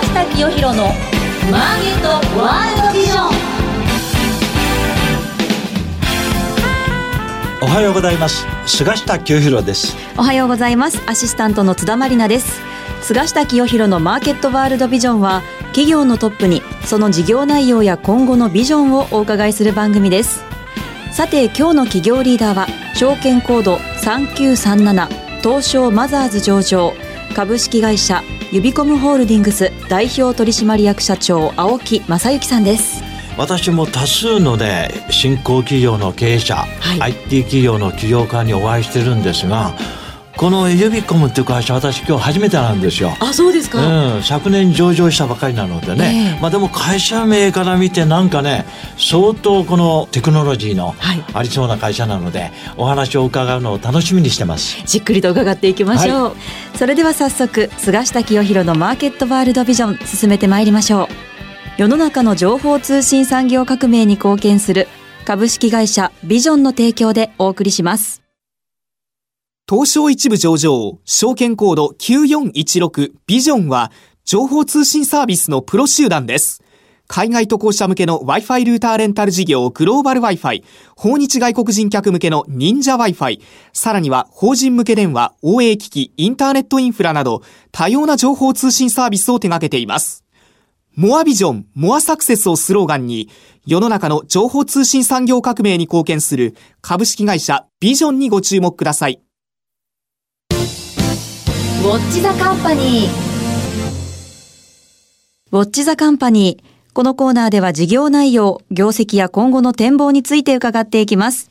下清弘のマーケットワールドビジョン。おはようございます。菅下清弘です。おはようございます。アシスタントの津田まりなです。菅下清弘のマーケットワールドビジョンは企業のトップにその事業内容や今後のビジョンをお伺いする番組です。さて今日の企業リーダーは証券コード3937東証マザーズ上場株式会社ユビコムホールディングス代表取締役社長青木正幸さんです。私も多数のね新興企業の経営者、はい、IT 企業の起業家にお会いしてるんですがこのユビコムっていう会社私今日初めてなんですよ。あそうですか、うん、昨年上場したばかりなのでね、えー、まあでも会社名から見てなんかね相当このテクノロジーのありそうな会社なので、はい、お話を伺うのを楽しみにしてます。じっくりと伺っていきましょう、はい、それでは早速菅下清弘のマーケットワールドビジョン進めてまいりましょう。世の中の情報通信産業革命に貢献する株式会社ビジョンの提供でお送りします東証一部上場、証券コード9416ビジョンは、情報通信サービスのプロ集団です。海外渡航者向けの Wi-Fi ルーターレンタル事業グローバル Wi-Fi、訪日外国人客向けの忍者 Wi-Fi、さらには法人向け電話、OA 機器、インターネットインフラなど、多様な情報通信サービスを手掛けています。モアビジョン、モアサクセスをスローガンに、世の中の情報通信産業革命に貢献する株式会社ビジョンにご注目ください。ウォッチザカンパニーウォッチザカンパニーこのコーナーでは事業内容、業績や今後の展望について伺っていきます。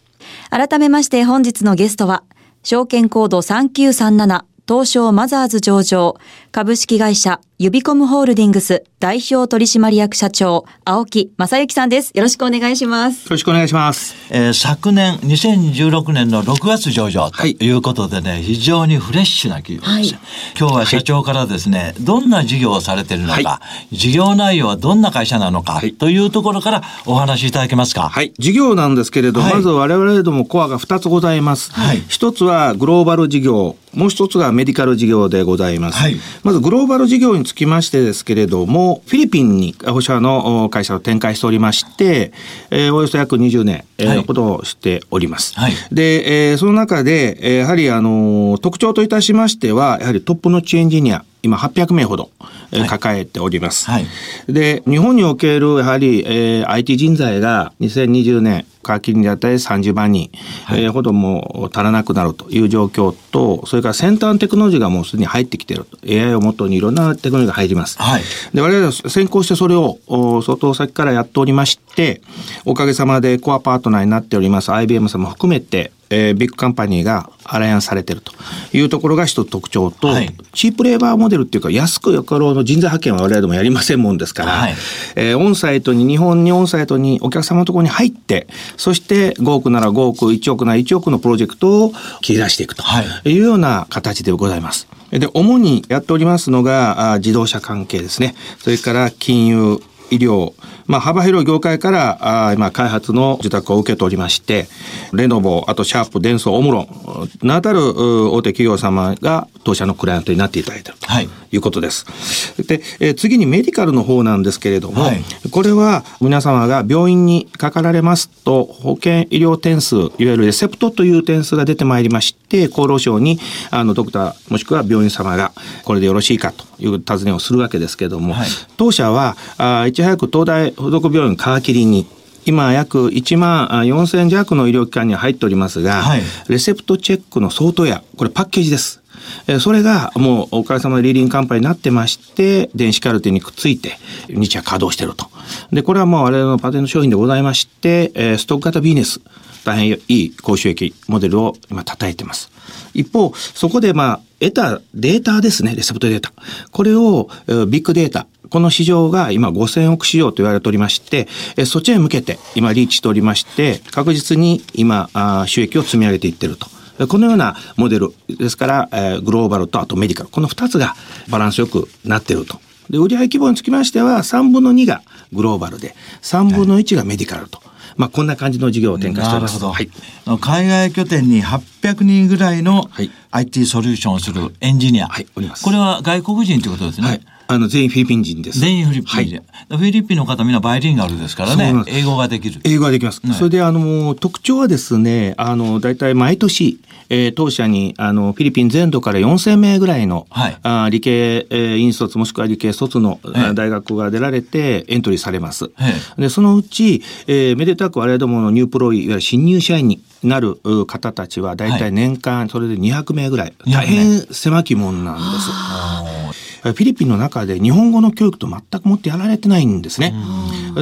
改めまして本日のゲストは、証券コード3937東証マザーズ上場株式会社ユビコムホールディングス代表取締役社長、青木正幸さんです。よろしくお願いします。よろしくお願いします。えー、昨年、2016年の6月上場ということでね、はい、非常にフレッシュな企業です、はい、今日は社長からですね、どんな事業をされているのか、はい、事業内容はどんな会社なのか、というところからお話しいただけますか？はい。事業なんですけれど、まず我々どもコアが2つございます。はい、1つはグローバル事業、もう一つがメディカル事業でございます。はい、まずグローバル事業につきましてですけれども、フィリピンに保社の会社を展開しておりまして、えー、およそ約20年、えー、のことをしております。はい、で、えー、その中で、えー、やはりあの特徴といたしましては、やはりトップのチエンジニア、今800名ほど、え抱えております。はい、で、日本におけるやはり、えー、IT 人材が2020年、皮切りにあたり30万人、はい、えー、ほども足らなくなるという状況と、それから先端テクノロジーがもうすでに入ってきていると。AI をもとにいろんなテクノロジーが入ります。はい、で、我々は先行してそれを相当先からやっておりまして、おかげさまでコアパートナーになっております IBM さんも含めて、えー、ビッグカンパニーがアライアンスされてるというところが一つ特徴と、はい、チープレーバーモデルっていうか安くよかろうの人材派遣は我々でもやりませんもんですから、はい、えー、オンサイトに日本にオンサイトにお客様のところに入ってそして5億なら5億1億なら1億のプロジェクトを切り出していくというような形でございます。で、主にやっておりますのが、自動車関係ですね。それから金融、医療、まあ、幅広い業界からあ今開発の受託を受けておりましてレノボあとシャープデンソーオムロン名たる大手企業様が当社のクライアントになっていただいているということです。はい、で、えー、次にメディカルの方なんですけれども、はい、これは皆様が病院にかかられますと保険医療点数いわゆるレセプトという点数が出てまいりまして厚労省にあのドクターもしくは病院様がこれでよろしいかという尋ねをするわけですけれども、はい、当社はあいち早く東大附属病院皮切りに今約1万4千弱の医療機関に入っておりますが、はい、レセプトチェックの相当や、これパッケージです。それがもうおかげさまでリーディングカンパニーになってまして、電子カルテにくっついて、日夜稼働していると。で、これはもう我々のパテント商品でございまして、ストック型ビジネス、大変いい高収益モデルを今叩いてます。一方、そこでまあ、得たデータですね、レセプトデータ。これをビッグデータ、この市場が今5000億市場と言われておりまして、そっちへ向けて今リーチしておりまして、確実に今収益を積み上げていってると。このようなモデルですから、グローバルとあとメディカル、この2つがバランスよくなっていると。で、売上規模につきましては3分の2がグローバルで、3分の1がメディカルと。はいまあ、こんな感じの事業を展開しております。はい、海外拠点に800人ぐらいの IT ソリューションをするエンジニア。はい、おります。これは外国人ということですね。はいあの、全員フィリピン人です。全員フィリピン人。はい、フィリピンの方みんなバイリンガルですからね。英語ができる。英語ができます。ね、それで、あの、特徴はですね、あの、大体毎年、えー、当社に、あの、フィリピン全土から4000名ぐらいの、はい、あ理系、えー、院卒もしくは理系卒の、大学が出られてエントリーされます。で、そのうち、えー、めでたく我々どものニュープロイ、いわゆる新入社員になる方たちは、大体年間それで200名ぐらい。大変狭きもんなんです。フィリピンの中で日本語の教育と全くもってやられてないんですね。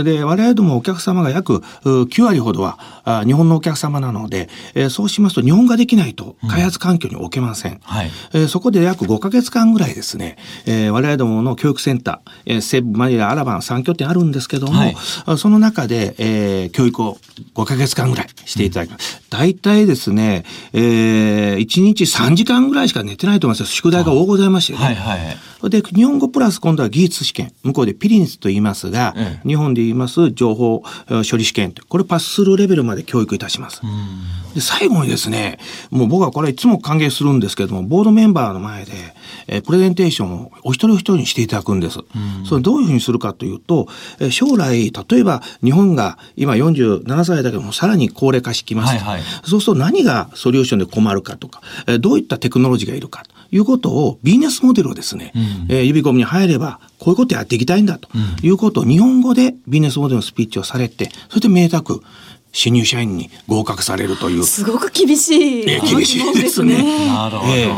で、我々どもお客様が約9割ほどは日本のお客様なので、そうしますと日本ができないと開発環境に置けません。うんはい、そこで約5ヶ月間ぐらいですね、我々どもの教育センター、セブ、マニラ、アラバン3拠点あるんですけども、はい、その中で、えー、教育を5ヶ月間ぐらいしていただきます。大体ですね、えー、1日3時間ぐらいしか寝てないと思います宿題が多ございましてね。はいはいで、日本語プラス今度は技術試験。向こうでピリニスと言いますが、ええ、日本で言います情報処理試験。これパスするレベルまで教育いたします。で、最後にですね、もう僕はこれいつも歓迎するんですけども、ボードメンバーの前で、えプレゼンテーションをお一人お一人にしていただくんです。それどういうふうにするかというと、え将来、例えば日本が今47歳だけどもさらに高齢化してきます、はいはい、そうすると何がソリューションで困るかとか、えどういったテクノロジーがいるかということをビジネスモデルをですね、うん、えー、指込みに入ればこういうことやっていきたいんだということを日本語でビジネスモデルのスピーチをされてそして明確新入社員に合格されるという。すごく厳しい。厳しいですね。なるほど。えー、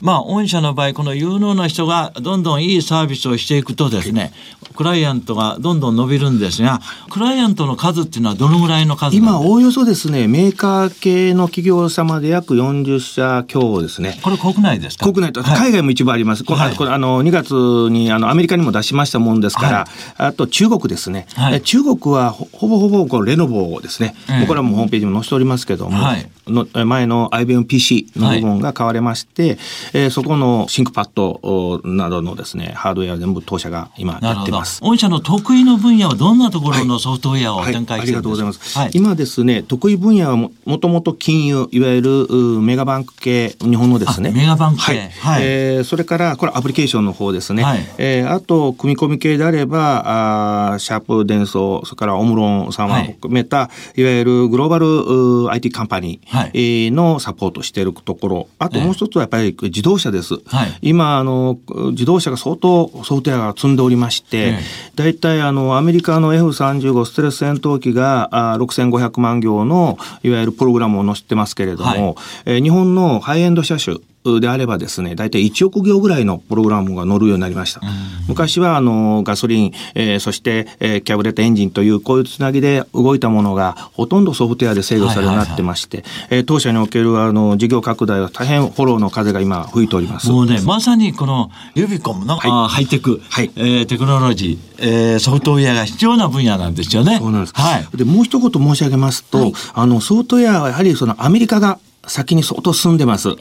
まあ、御社の場合、この有能な人がどんどんいいサービスをしていくとですね、クライアントがどんどん伸びるんですが、クライアントの数っていうのはどのぐらいの数今、おおよそですね、メーカー系の企業様で約40社強ですね。これ国内ですか？国内と、はい、海外も一部あります。はい、これあの2月にあのアメリカにも出しましたもんですから、はい、あと中国ですね。中国はほぼほぼこうレノボですね。うん、これはもうホームページにも載せておりますけども、の前の IBMPC の部分が買われまして、はい、えー、そこの ThinkPad などのですね、ハードウェア全部当社が今やってます。御社の得意の分野はどんなところのソフトウェアを展開しているんですか、はいはい、ありがとうございます。はい、今ですね、得意分野はもともと金融、いわゆるメガバンク系、日本のですね。メガバンク系。はい。えー、それから、これアプリケーションの方ですね。はい、えー、あと、組み込み系であれば、あシャープ、デンソー、それからオムロン様を含めた、はい、いわゆるグローバル IT カンパニーのサポートしているところ。あともう一つはやっぱり自動車です。はい、今、あの、自動車が相当ソフトウェアが積んでおりまして、大体あの、アメリカの F35 ステルス戦闘機があ6500万行のいわゆるプログラムを載せてますけれども、はい、えー、日本のハイエンド車種、であればですね、大体1億行ぐらいのプログラムが乗るようになりました。昔はあのガソリン、えー、そして、えー、キャブレットエンジンというこういうつなぎで動いたものがほとんどソフトウェアで制御されるようになってまして、え当社におけるあの事業拡大は大変フォローの風が今吹いております。もうね、まさにこのユビコムの、はい、ハイテク、はい、えー、テクノロジー、えー、ソフトウェアが必要な分野なんですよね。そうなんです。はい。で、もう一言申し上げますと、はい、あの、ソフトウェアはやはりそのアメリカが先に相当進んでます。は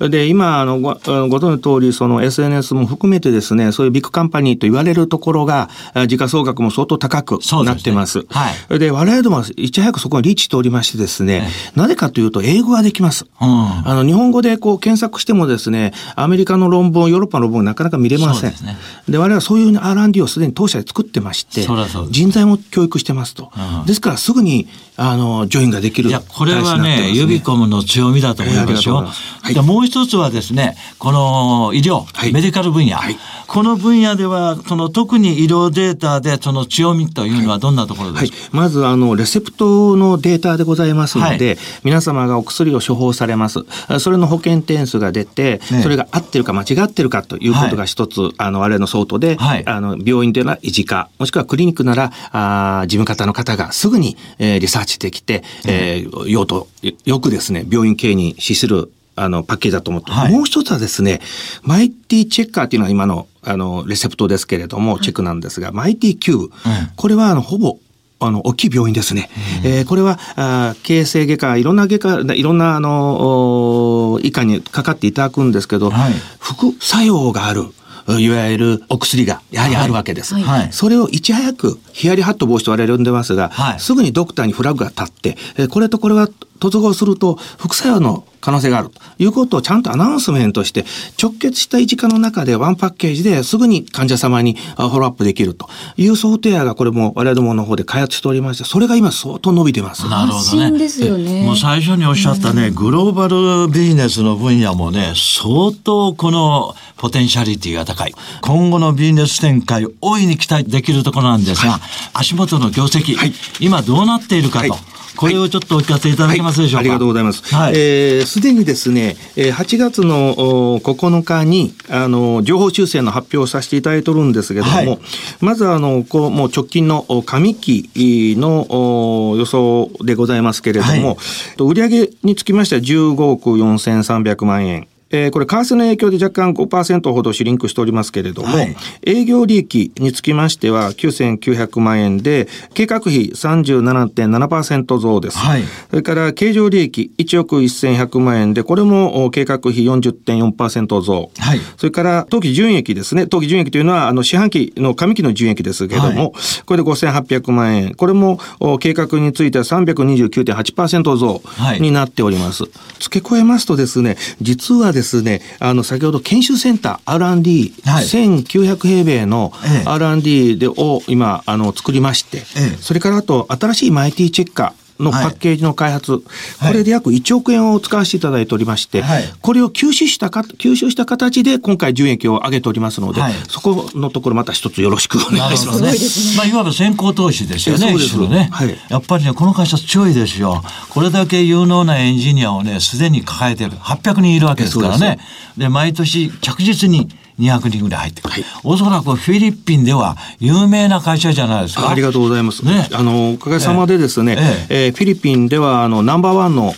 い、で今あのごご存知の通りその SNS も含めてですねそういうビッグカンパニーと言われるところが時価総額も相当高くなってます。で、ねはい、我々どもいち早くそこにリーチしておりましてですね、なぜかというと英語ができます。うん、あの日本語でこう検索してもですねアメリカの論文ヨーロッパの論文なかなか見れません。で、ね、我々はそういう R&D をすでに当社で作ってまして人材も教育してますと。うん、ですからすぐにあのジョインができるいやこれはねユビコムの強みだと思いますよ。はい、もう一つはですねこの医療、はい、メディカル分野、はい、この分野ではその特に医療データでその強みというのはどんなところですか、まずあのレセプトのデータでございますので、皆様がお薬を処方されます。それの保険点数が出て、ね、それが合ってるか間違ってるかということが一つ、あの我々の相当で、あの病院では医師科もしくはクリニックならあ事務方の方がすぐに、えー、リサーチできて、えー、用途よくですね病院経営に資するあの、パッケージだと思って、はい、もう一つはですね、マイティチェッカーっていうのは今の、あの、レセプトですけれども、チェックなんですが、マイティ Q、これは、あの、ほぼ、あの、大きい病院ですね。うん、えー、これは、あ形成外科、いろんな外科、いろんな、あの、医科にかかっていただくんですけど、はい、副作用がある。いわゆるお薬がやはりあるわけです。はい、それをいち早くヒヤリハット防止と我々呼んでますが、はい、すぐにドクターにフラグが立って、これとこれは突合すると副作用の可能性があるということをちゃんとアナウンスメントして直結した維持化の中でワンパッケージですぐに患者様にフォローアップできるというソフトウェアがこれも我々どもの方で開発しておりましてそれが今相当伸びてます。なるほどね。ですよね。もう最初におっしゃったね、グローバルビジネスの分野もね相当このポテンシャリティが高い。今後のビジネス展開大いに期待できるところなんですが、はい、足元の業績、はい、今どうなっているかと。これをちょっとお聞かせいただけますでしょうか？はい、ありがとうございます。はい、えー、すでにですね、8月の9日に、あの、情報修正の発表をさせていただいておるんですけれども、はい、まずあの、こう、もう直近の上期の予想でございますけれども、はい、売上につきましては15億4300万円。えー、これ、為替の影響で若干5%ほどシュリンクしておりますけれども、はい、営業利益につきましては9900万円で、計画費37.7%増です。はい、それから、経常利益1億1100万円で、これも計画費40.4%増。はい、それから、当期純益ですね。当期純益というのは、あの、四半期の上期の純益ですけれども、はい、これで5800万円。これも計画については329.8%増になっております。付け加えますとですね、実はですですね、あの、先ほど研修センター R&D、はい、1900平米の R&D でを今、あの、作りまして、それからあと、新しいマイティチェッカー、のパッケージの開発、はい、これで約1億円を使わせていただいておりまして、はい、これを吸収したか、吸収した形で今回純益を上げておりますので、はい、そこのところまた一つよろしくお願いします。すね、まあ、いわば先行投資ですよね。そうですね。はい、やっぱりね、この会社強いですよ。これだけ有能なエンジニアをね、すでに抱えてる。800人いるわけですからね。で毎年着実に200人ぐらい入ってくる、はい、おそらくフィリピンでは有名な会社じゃないですか。ありがとうございます、ね、あのおかげさまでですね、ええ。えー、フィリピンではあのナンバーワンの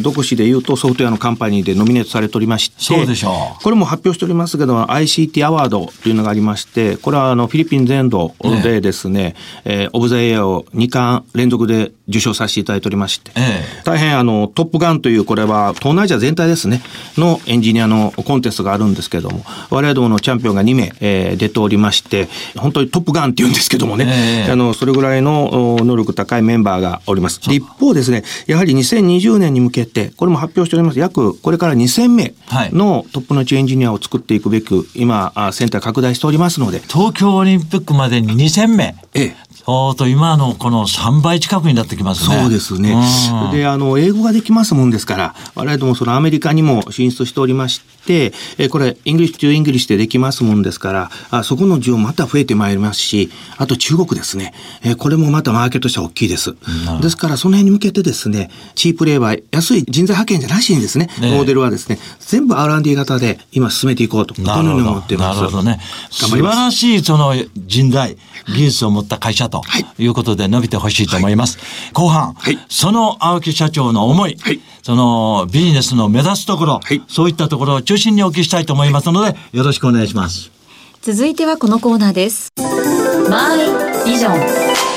独自でいうとソフトウェアのカンパニーでノミネートされておりましてそうでしょう。これも発表しておりますけど ICT アワードというのがありましてこれはあのフィリピン全土でですね、ええー、オブザエアを2冠連続で受賞させていただいておりまして、ええ、大変あのトップガンというこれは東南アジア全体ですね。のエンジニアのコンテストがあるんですけども我々どものチャンピオンが2名、えー、出ておりまして本当にトップガンって言うんですけどもね、えあのそれぐらいの能力高いメンバーがおります。一方ですねやはり2020年に向けてこれも発表しております。約これから2000名のトップのチエンジニアを作っていくべく今センター拡大しておりますので。東京オリンピックまでに2000名、ええ、おと今のこの3倍近くになってきますね。そうですね。で、あの、英語ができますもんですから、我々どもそのアメリカにも進出しておりまして、えこれ、 English to English でできますもんですから、あそこの需要また増えてまいりますし、あと中国ですね。えこれもまたマーケットとしては大きいです。ですから、その辺に向けてですね、 cheap labor、安い人材派遣じゃなしにですね、ねモデルはですね、全部 R&D 型で今進めていこうと、このように思ってます。なるほどね。素晴らしいその人材、技術を持った会社ということで伸びてほしいと思います。はい、後半、はい、その青木社長の思い、はい、そのビジネスの目指すところ、そういったところを中心にお聞きしたいと思いますので、よろしくお願いします。続いてはこのコーナーです。マイビジョン。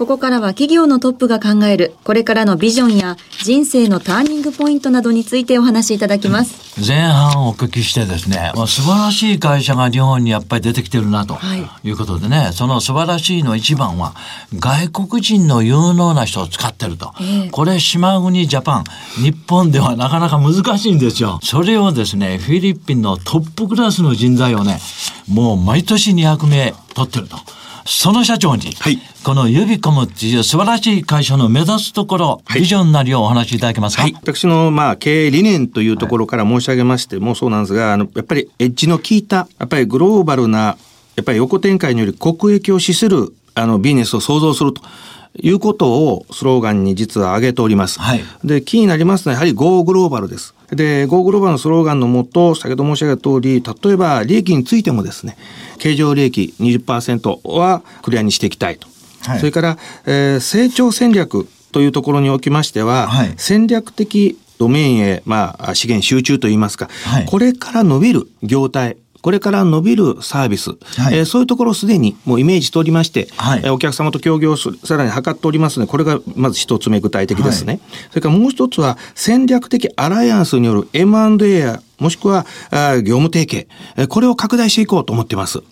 ここからは企業のトップが考えるこれからのビジョンや人生のターニングポイントなどについてお話しいただきます。前半お聞きしてですね、まあ、素晴らしい会社が日本にやっぱり出てきてるなということでね、はい、その素晴らしいの一番は外国人の有能な人を使ってると。えー、これ島国ジャパン、日本ではなかなか難しいんですよ。それをですね、フィリピンのトップクラスの人材をね、もう毎年200名取ってると。その社長に、はい、このユビコムっていう素晴らしい会社の目指すところ、ビジョンなりをお話しいただけますか、はい、私のまあ経営理念というところから申し上げましてもそうなんですが、あのやっぱりエッジの効いた、やっぱりグローバルな、やっぱり横展開により国益を資するあのビジネスを創造すると。いうことをスローガンに実は挙げております。はい、で、気になりますのはやはり Go グローバルです。で、Go グローバルのスローガンのもと、先ほど申し上げた通り、例えば利益についてもですね、経常利益20%はクリアにしていきたいと。はい、それから、えー、成長戦略というところにおきましては、はい、戦略的ドメインへ、まあ、資源集中といいますか、はい、これから伸びる業態、これから伸びるサービス、はい、えー、そういうところをすでにもうイメージしておりまして、はい、えー、お客様と協業する、さらに図っておりますので、これがまず一つ目具体的ですね。はい、それからもう一つは戦略的アライアンスによる M&A やもしくはあ業務提携、えー、これを拡大していこうと思っています。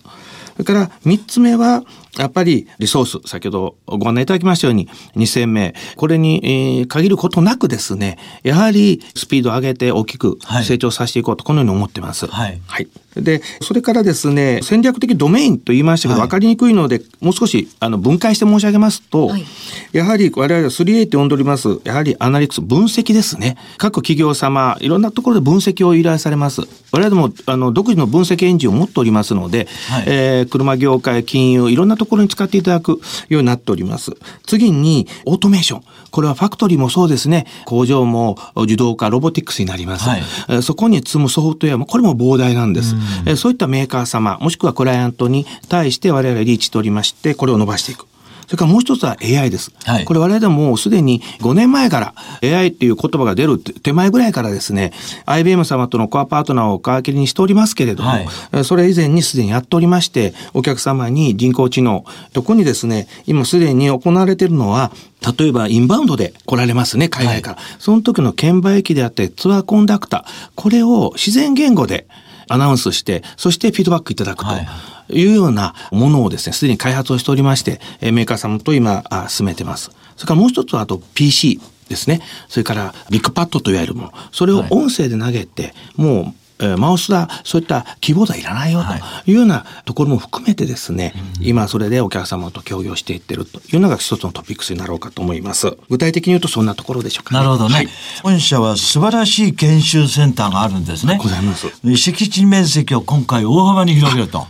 れから3つ目は、やっぱりリソース、先ほどご案内いただきましたように2000名、これに、えー、限ることなくですね、やはりスピードを上げて大きく成長させていこうと、このように思ってます。はい。はいで、それからですね、戦略的ドメインと言いましたけど、はい、分かりにくいので、もう少しあの分解して申し上げますと、はい、やはり我々は 3A って呼んでおります、やはりアナリクス、分析ですね。各企業様、いろんなところで分析を依頼されます。我々もあの独自の分析エンジンを持っておりますので、はい、えー、車業界、金融、いろんなところに使っていただくようになっております。次に、オートメーション。これはファクトリーもそうですね。工場も自動化、ロボティクスになります。はい、そこに積むソフトウェアも、これも膨大なんです。うそういったメーカー様、もしくはクライアントに対して我々リーチしておりまして、これを伸ばしていく。それからもう一つは AI です。はい、これ我々でもすでに5年前から AI っていう言葉が出る手前ぐらいからですね、IBM 様とのコアパートナーを皮切りにしておりますけれども、はい、それ以前にすでにやっておりまして、お客様に人工知能、特にですね、今すでに行われているのは、例えばインバウンドで来られますね、海外から。はい、その時の券売機であってツアーコンダクター、これを自然言語でアナウンスして、そしてフィードバックいただくと。はいいうようなものをですね、すでに開発をしておりまして、メーカー様と今、進めてます。それからもう一つは、あと PC ですね。それからビッグパッドといわれるもの。それを音声で投げて、もうえマウスだ、そういったキーボードはいらないよというようなところも含めてですね、はい、今それでお客様と協業していってるというのが一つのトピックスになろうかと思います。具体的に言うとそんなところでしょうか、ね、なるほどね。はい、本社は素晴らしい研修センターがあるんですね。ございます。敷地面積を今回大幅に広げると。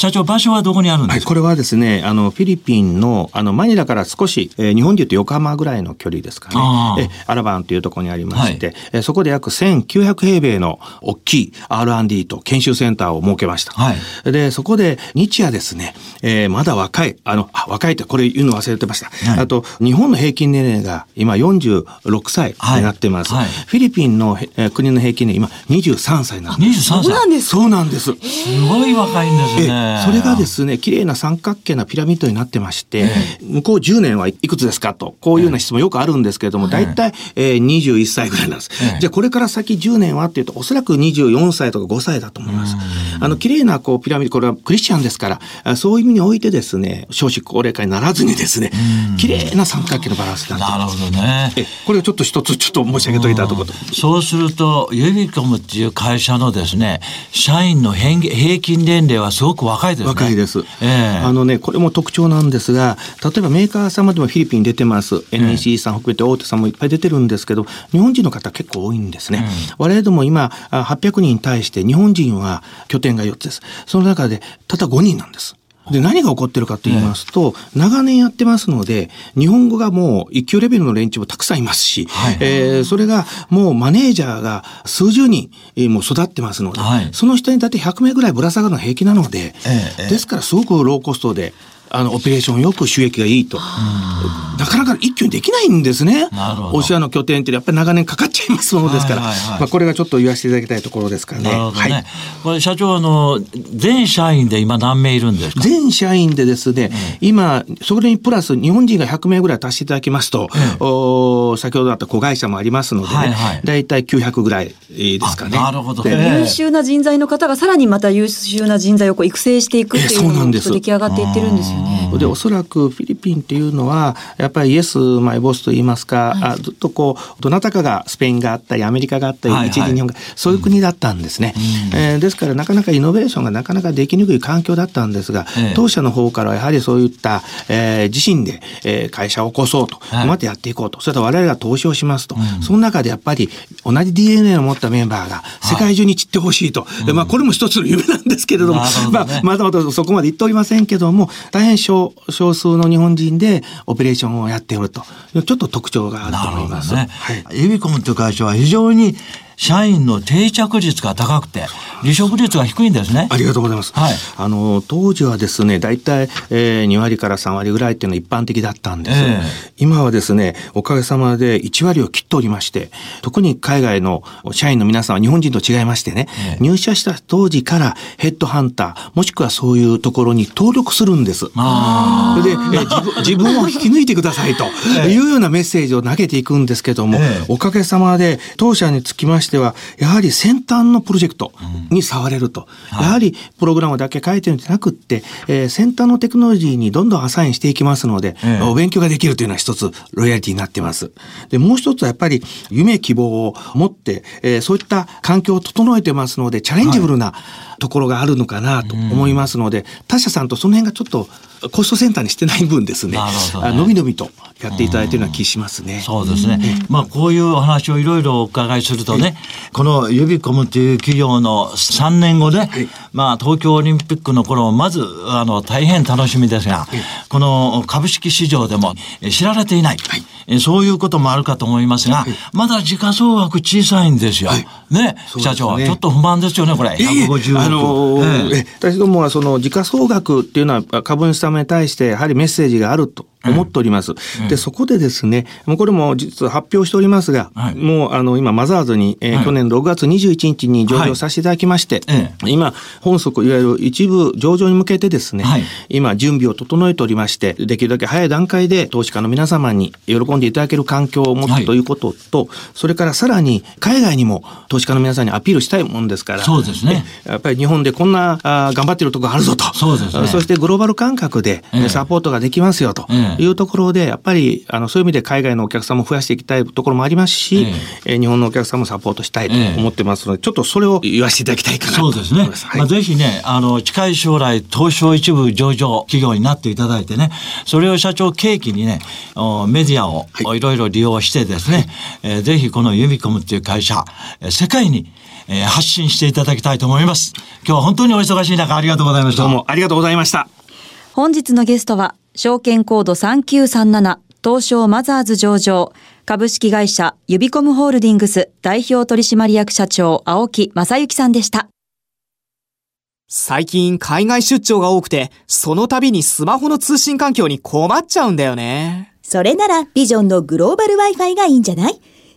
社長、場所はどこにあるんですか、はい、これはですね、あの、フィリピンの、あの、マニラから少し、えー、日本でいうと横浜ぐらいの距離ですかね。えアラバンというところにありまして、はい、えそこで約1900平米の大きい R&D と研修センターを設けました。はい、で、そこで日夜ですね、えー、まだ若い、あの、あ若いってこれ言うの忘れてました。はい、あと、日本の平均年齢が今46歳になってます。はい、フィリピンの、えー、国の平均年今23歳なんです。23歳そうなんですそうなんです。すごい若いんですね。それがですね綺麗な三角形なピラミッドになってまして、向こう10年はいくつですかとこういうような質問よくあるんですけれども、大体、えー、21歳ぐらいなんです、じゃあこれから先10年はっていうとおそらく24歳とか5歳だと思います、あの綺麗なこうピラミッドこれはクリスチャンですからそういう意味においてですね少子高齢化にならずにですね綺麗な三角形のバランスになって。なるほどね。えこれをちょっと一つちょっと申し上げといたところ。そうするとユビコムっていう会社のですね社員の平均年齢はすごく若いですね。若いです。えー、あのね、これも特徴なんですが、例えばメーカー様でもフィリピン出てます。NEC さん含めて大手さんもいっぱい出てるんですけど、日本人の方結構多いんですね。うん、我々でも今、800人に対して日本人は拠点が4つです。その中で、たった5人なんです。で、何が起こってるかと言いますと、長年やってますので、日本語がもう一級レベルの連中もたくさんいますし、はい、えー、それがもうマネージャーが数十人、えー、もう育ってますので、はい、その下にだって100名ぐらいぶら下がるのは平気なので、えー、ですからすごくローコストで、あの、オペレーションよく収益がいいと。なかなか一挙にできないんですね。なるほど。オシアの拠点ってやっぱり長年かかっちゃいますものですから、はいはいはい、まあこれがちょっと言わせていただきたいところですからね。なるほどね。はい、これ社長、あの、全社員で今何名いるんですか？全社員でですね、うん、今、それにプラス日本人が100名ぐらい足していただきますと、うん、お先ほどあった子会社もありますのでね、はいはい、大体900ぐらいですかね。なるほど。優秀な人材の方がさらにまた優秀な人材をこう育成していくっていうのも出来上がっていってるんですよね。で、おそらくフィリピンっていうのは、やっぱりイエスマイボスと言いますか、はい、あずっとこう、どなたかがスペインがあったり、アメリカがあったり、一時日本が、そういう国だったんですね、うん、えー、ですからなかなかイノベーションがなかなかできにくい環境だったんですが、ええ、当社の方からはやはりそういった、えー、自身で、えー、会社を起こそうと、はい、またやっていこうと、それと我々が投資をしますと、うん、その中でやっぱり同じ DNA を持ったメンバーが世界中に散ってほしいと、はい、まあこれも一つの夢なんですけれども、どね、まあまだまだそこまで言っておりませんけども、大変少少数の日本人でオペレーションをやっておるとちょっと特徴があると思います。ね、はい、ユビコムという会社は非常に社員の定着率が高くて、離職率が低いんですね。ありがとうございます。はい。あの、当時はですね、大体、えー、2割から3割ぐらいっていうのは一般的だったんです。えー、今はですね、おかげさまで1割を切っておりまして、特に海外の社員の皆さんは日本人と違いましてね、えー、入社した当時からヘッドハンター、もしくはそういうところに登録するんです。あそれで、えー、自分を引き抜いてくださいと いうようなメッセージを投げていくんですけども、おかげさまで当社につきましてしては、やはり先端のプロジェクトに触れると。うん、やはりプログラムだけ書いてるんじゃなくって、えー、先端のテクノロジーにどんどんアサインしていきますので、ええ、お勉強ができるというのは一つロイヤリティになっています。で、もう一つはやっぱり夢希望を持って、えー、そういった環境を整えてますので、チャレンジブルな、ところがあるのかなと思いますので、他社さんとその辺がちょっとコストセンターにしてない分ですね、ね。のびのびとやっていただいているような気しますね。そうですね。まあこういうお話をいろいろお伺いするとね、このユビコムという企業の3年後で、まあ東京オリンピックの頃まずあの大変楽しみですが、この株式市場でも知られていない。そういうこともあるかと思いますが、まだ時価総額小さいんですよ。ね、社長、ちょっと不満ですよね、これ。150億。あのー、私どもはその時価総額っていうのは株主様に対してやはりメッセージがあると思っております。うん、で、そこでですね、もうこれも実は発表しておりますが、はい、もうあの今マザーズに、えー、はい、去年6月21日に上場させていただきまして、はい、今本則いわゆる一部上場に向けてですね、今準備を整えておりまして、できるだけ早い段階で投資家の皆様に喜んでいただける環境を持つということと、それからさらに海外にも投資家の皆さんにアピールしたいもんですから、そうですね。やっぱり日本でこんなあ頑張ってるとこあるぞと、そうですね。そしてグローバル感覚でサポートができますよと。いうところで、やっぱり、あの、そういう意味で海外のお客さんも増やしていきたいところもありますし、えー、日本のお客さんもサポートしたいと思ってますので、ちょっとそれを言わせていただきたいかなとそうですね。はい、まあ、ぜひね、あの、近い将来、東証一部上場企業になっていただいてね、それを社長契機にね、メディアをいろいろ利用してですね、はい、えー、ぜひこのユミコムっていう会社、世界にえー、発信していただきたいと思います。今日は本当にお忙しい中ありがとうございました。どうもありがとうございました。本日のゲストは証券コード3937東証マザーズ上場株式会社ユビコムホールディングス代表取締役社長青木正幸さんでした。最近海外出張が多くて、その度にスマホの通信環境に困っちゃうんだよね。それならビジョンのグローバル Wi-Fi がいいんじゃない？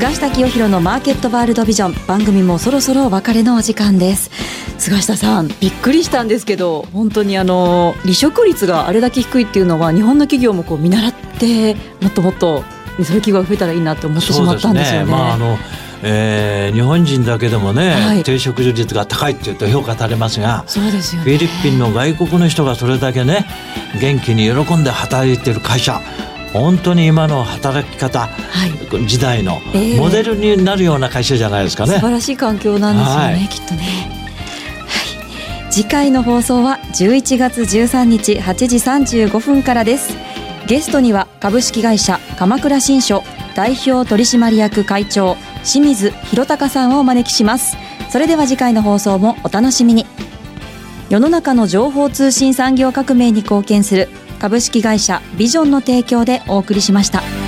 菅下清弘のマーケットワールドビジョン。番組もそろそろお別れのお時間です。菅下さんびっくりしたんですけど本当にあの離職率があれだけ低いっていうのは日本の企業もこう見習ってもっともっとそういう企業が増えたらいいなと思ってしまったんですよね。ね。まああのえー、日本人だけでもね、はい、低食率が高いっていうと評価されますがそうですよ、ね、フィリピンの外国の人がそれだけね元気に喜んで働いてる会社本当に今の働き方、はい、時代のモデルになるような会社じゃないですかね、素晴らしい環境なんですよね、はい、きっとね、はい、次回の放送は11月13日8時35分からです。ゲストには株式会社鎌倉新書代表取締役会長清水弘隆さんをお招きします。それでは次回の放送もお楽しみに。世の中の情報通信産業革命に貢献する株式会社ビジョンの提供でお送りしました。